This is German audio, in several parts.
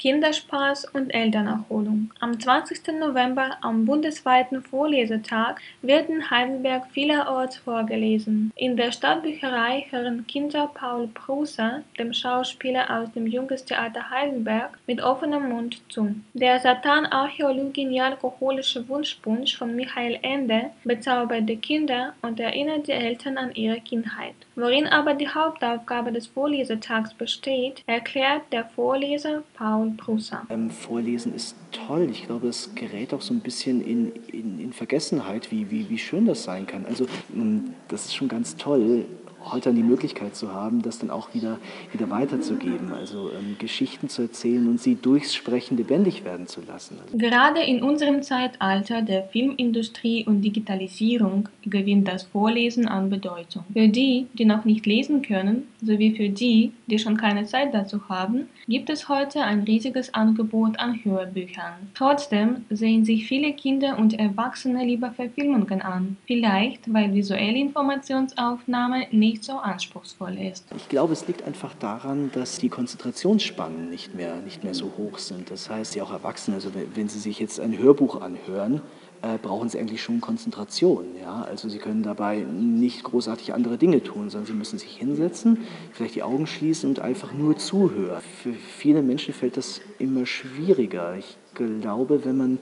Kinderspaß und Elternerholung. Am 20. November, am bundesweiten Vorlesetag, wird in Heidelberg vielerorts vorgelesen. In der Stadtbücherei hören Kinder Paul Prusa, dem Schauspieler aus dem Jungestheater Heidelberg, mit offenem Mund zu. Der Satan Archäologin alkoholische Wunschpunsch von Michael Ende bezaubert die Kinder und erinnert die Eltern an ihre Kindheit. Worin aber die Hauptaufgabe des Vorlesetags besteht, erklärt der Vorleser Paul Prusa. Ähm, Vorlesen ist toll. Ich glaube, es gerät auch so ein bisschen in, in, in Vergessenheit, wie, wie, wie schön das sein kann. Also ähm, das ist schon ganz toll heute dann die Möglichkeit zu haben, das dann auch wieder, wieder weiterzugeben, also ähm, Geschichten zu erzählen und sie durchs Sprechen lebendig werden zu lassen. Also Gerade in unserem Zeitalter der Filmindustrie und Digitalisierung gewinnt das Vorlesen an Bedeutung. Für die, die noch nicht lesen können, sowie für die, die schon keine Zeit dazu haben, gibt es heute ein riesiges Angebot an Hörbüchern. Trotzdem sehen sich viele Kinder und Erwachsene lieber Verfilmungen an, vielleicht weil visuelle Informationsaufnahme nicht nicht so anspruchsvoll ist. Ich glaube, es liegt einfach daran, dass die Konzentrationsspannen nicht mehr, nicht mehr so hoch sind. Das heißt, ja auch Erwachsene, also wenn Sie sich jetzt ein Hörbuch anhören, äh, brauchen sie eigentlich schon Konzentration. Ja? Also sie können dabei nicht großartig andere Dinge tun, sondern sie müssen sich hinsetzen, vielleicht die Augen schließen und einfach nur zuhören. Für viele Menschen fällt das immer schwieriger. Ich glaube, wenn man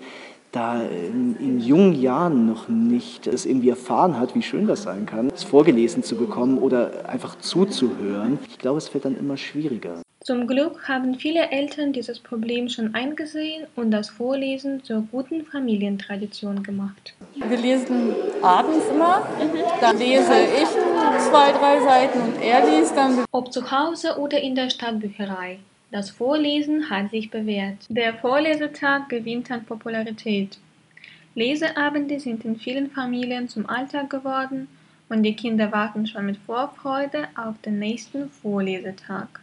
da in, in, jungen Jahren noch nicht es irgendwie erfahren hat, wie schön das sein kann, es vorgelesen zu bekommen oder einfach zuzuhören, ich glaube, es wird dann immer schwieriger. Zum Glück haben viele Eltern dieses Problem schon eingesehen und das Vorlesen zur guten Familientradition gemacht. Wir lesen abends immer, dann lese ich zwei, drei Seiten und er liest dann. Ob zu Hause oder in der Stadtbücherei. Das Vorlesen hat sich bewährt. Der Vorlesetag gewinnt an Popularität. Leseabende sind in vielen Familien zum Alltag geworden und die Kinder warten schon mit Vorfreude auf den nächsten Vorlesetag.